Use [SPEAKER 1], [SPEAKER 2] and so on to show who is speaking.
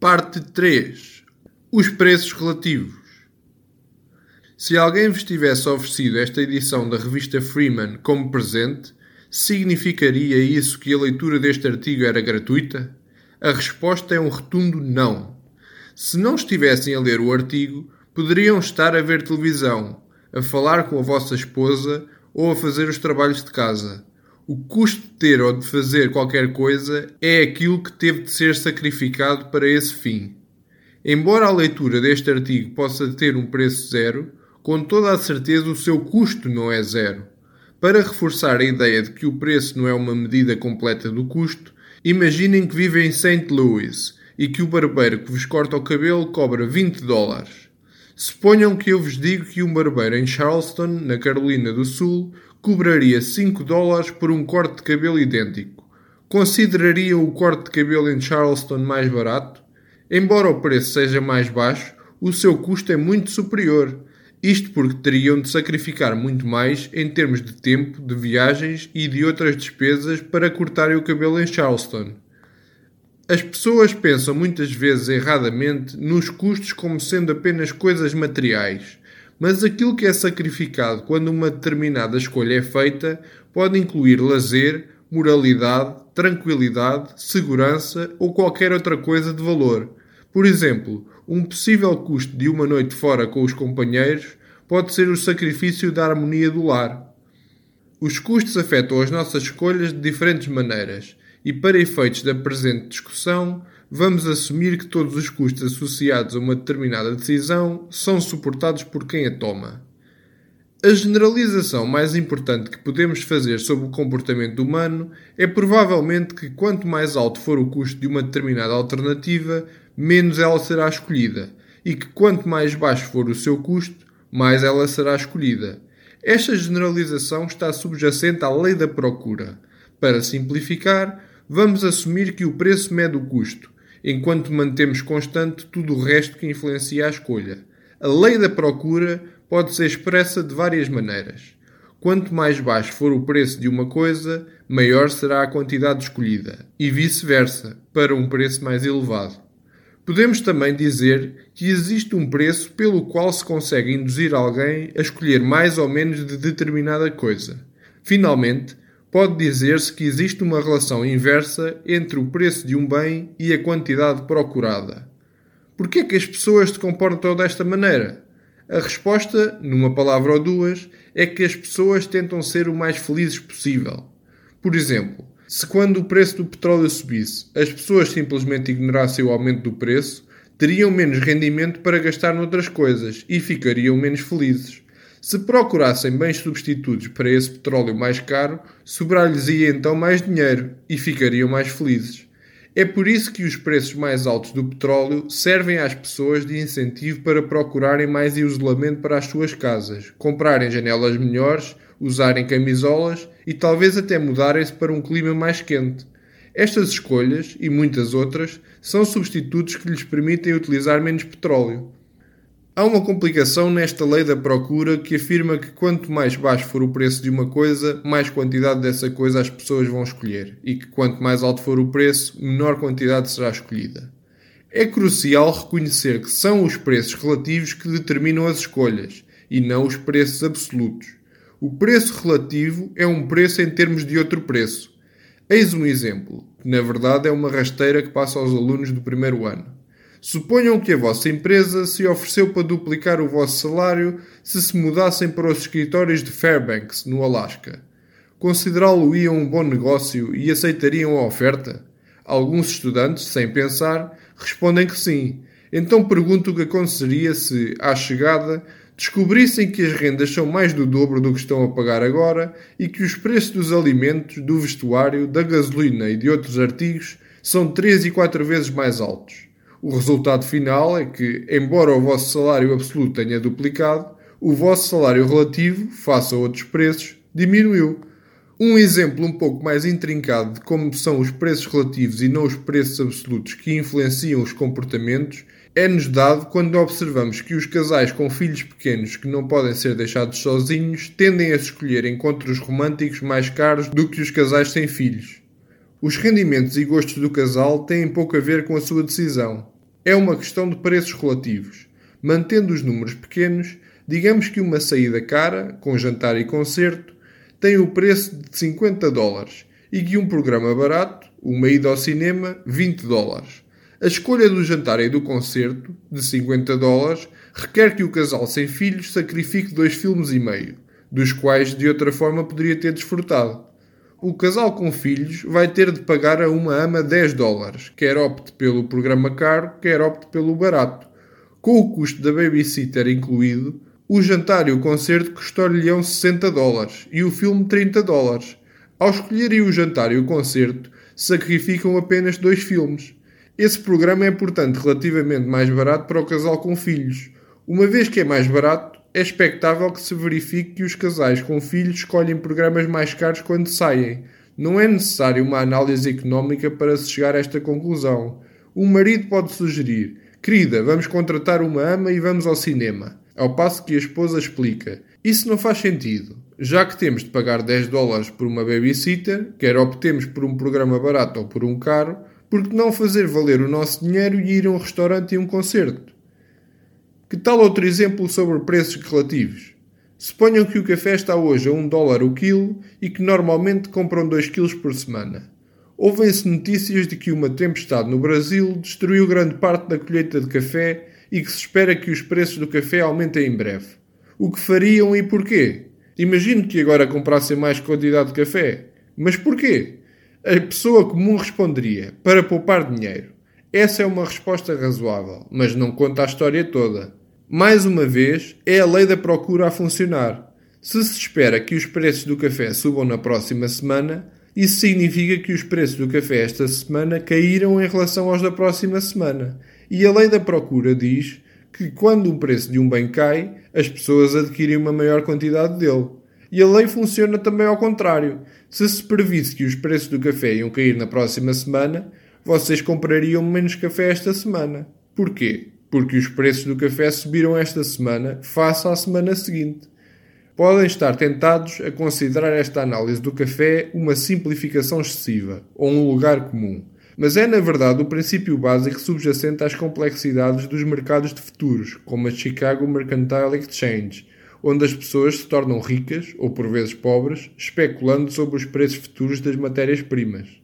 [SPEAKER 1] Parte 3. Os preços relativos. Se alguém vos tivesse oferecido esta edição da revista Freeman como presente, significaria isso que a leitura deste artigo era gratuita? A resposta é um rotundo não. Se não estivessem a ler o artigo, poderiam estar a ver televisão, a falar com a vossa esposa ou a fazer os trabalhos de casa. O custo de ter ou de fazer qualquer coisa é aquilo que teve de ser sacrificado para esse fim. Embora a leitura deste artigo possa ter um preço zero, com toda a certeza o seu custo não é zero. Para reforçar a ideia de que o preço não é uma medida completa do custo, imaginem que vivem em St. Louis e que o barbeiro que vos corta o cabelo cobra 20 dólares. Suponham que eu vos digo que um barbeiro em Charleston, na Carolina do Sul, cobraria 5 dólares por um corte de cabelo idêntico. Consideraria o corte de cabelo em Charleston mais barato? Embora o preço seja mais baixo, o seu custo é muito superior. Isto porque teriam de sacrificar muito mais em termos de tempo, de viagens e de outras despesas para cortarem o cabelo em Charleston. As pessoas pensam muitas vezes erradamente nos custos como sendo apenas coisas materiais, mas aquilo que é sacrificado quando uma determinada escolha é feita pode incluir lazer, moralidade, tranquilidade, segurança ou qualquer outra coisa de valor. Por exemplo, um possível custo de uma noite fora com os companheiros pode ser o sacrifício da harmonia do lar. Os custos afetam as nossas escolhas de diferentes maneiras, e para efeitos da presente discussão, vamos assumir que todos os custos associados a uma determinada decisão são suportados por quem a toma. A generalização mais importante que podemos fazer sobre o comportamento humano é provavelmente que quanto mais alto for o custo de uma determinada alternativa, menos ela será escolhida, e que quanto mais baixo for o seu custo, mais ela será escolhida. Esta generalização está subjacente à lei da procura. Para simplificar, vamos assumir que o preço mede o custo enquanto mantemos constante tudo o resto que influencia a escolha. A lei da procura pode ser expressa de várias maneiras. Quanto mais baixo for o preço de uma coisa, maior será a quantidade escolhida, e vice-versa, para um preço mais elevado. Podemos também dizer que existe um preço pelo qual se consegue induzir alguém a escolher mais ou menos de determinada coisa. Finalmente, pode dizer-se que existe uma relação inversa entre o preço de um bem e a quantidade procurada. Por que é que as pessoas se comportam desta maneira? A resposta, numa palavra ou duas, é que as pessoas tentam ser o mais felizes possível. Por exemplo, se quando o preço do petróleo subisse, as pessoas simplesmente ignorassem o aumento do preço, teriam menos rendimento para gastar noutras coisas e ficariam menos felizes. Se procurassem bens substitutos para esse petróleo mais caro, sobrar-lhes-ia então mais dinheiro e ficariam mais felizes. É por isso que os preços mais altos do petróleo servem às pessoas de incentivo para procurarem mais isolamento para as suas casas, comprarem janelas melhores, usarem camisolas e talvez até mudarem-se para um clima mais quente. Estas escolhas, e muitas outras, são substitutos que lhes permitem utilizar menos petróleo. Há uma complicação nesta lei da procura que afirma que quanto mais baixo for o preço de uma coisa, mais quantidade dessa coisa as pessoas vão escolher, e que quanto mais alto for o preço, menor quantidade será escolhida. É crucial reconhecer que são os preços relativos que determinam as escolhas, e não os preços absolutos. O preço relativo é um preço em termos de outro preço. Eis um exemplo, que na verdade é uma rasteira que passa aos alunos do primeiro ano. Suponham que a vossa empresa se ofereceu para duplicar o vosso salário se se mudassem para os escritórios de Fairbanks, no Alasca. Considerá-lo-iam um bom negócio e aceitariam a oferta? Alguns estudantes, sem pensar, respondem que sim. Então pergunto o que aconteceria se, à chegada, descobrissem que as rendas são mais do dobro do que estão a pagar agora e que os preços dos alimentos, do vestuário, da gasolina e de outros artigos são três e quatro vezes mais altos. O resultado final é que, embora o vosso salário absoluto tenha duplicado, o vosso salário relativo, face a outros preços, diminuiu. Um exemplo um pouco mais intrincado de como são os preços relativos e não os preços absolutos que influenciam os comportamentos é-nos dado quando observamos que os casais com filhos pequenos que não podem ser deixados sozinhos tendem a escolher encontros românticos mais caros do que os casais sem filhos. Os rendimentos e gostos do casal têm pouco a ver com a sua decisão. É uma questão de preços relativos. Mantendo os números pequenos, digamos que uma saída cara, com jantar e concerto, tem o preço de 50 dólares e que um programa barato, uma ida ao cinema, 20 dólares. A escolha do jantar e do concerto, de 50 dólares, requer que o casal sem filhos sacrifique dois filmes e meio, dos quais de outra forma poderia ter desfrutado. O casal com filhos vai ter de pagar a uma ama 10 dólares, quer opte pelo programa caro, quer opte pelo barato. Com o custo da babysitter incluído, o jantar e o concerto custar-lhe-ão 60 dólares e o filme 30 dólares. Ao escolherem o jantar e o concerto, sacrificam apenas dois filmes. Esse programa é, portanto, relativamente mais barato para o casal com filhos. Uma vez que é mais barato, é expectável que se verifique que os casais com filhos escolhem programas mais caros quando saem. Não é necessário uma análise económica para se chegar a esta conclusão. O marido pode sugerir: Querida, vamos contratar uma ama e vamos ao cinema. Ao passo que a esposa explica: Isso não faz sentido. Já que temos de pagar 10 dólares por uma babysitter, quer optemos por um programa barato ou por um caro, porque não fazer valer o nosso dinheiro e ir a um restaurante e um concerto? Que tal outro exemplo sobre preços relativos? Suponham que o café está hoje a 1 dólar o quilo e que normalmente compram 2 quilos por semana. Ouvem-se notícias de que uma tempestade no Brasil destruiu grande parte da colheita de café e que se espera que os preços do café aumentem em breve. O que fariam e porquê? Imagino que agora comprassem mais quantidade de café. Mas porquê? A pessoa comum responderia: para poupar dinheiro. Essa é uma resposta razoável, mas não conta a história toda. Mais uma vez, é a lei da procura a funcionar. Se se espera que os preços do café subam na próxima semana, isso significa que os preços do café esta semana caíram em relação aos da próxima semana. E a lei da procura diz que quando o preço de um bem cai, as pessoas adquirem uma maior quantidade dele. E a lei funciona também ao contrário. Se se previsse que os preços do café iam cair na próxima semana, vocês comprariam menos café esta semana. Porquê? porque os preços do café subiram esta semana face à semana seguinte. Podem estar tentados a considerar esta análise do café uma simplificação excessiva ou um lugar comum, mas é na verdade o princípio básico subjacente às complexidades dos mercados de futuros, como a Chicago Mercantile Exchange, onde as pessoas se tornam ricas, ou por vezes pobres, especulando sobre os preços futuros das matérias-primas.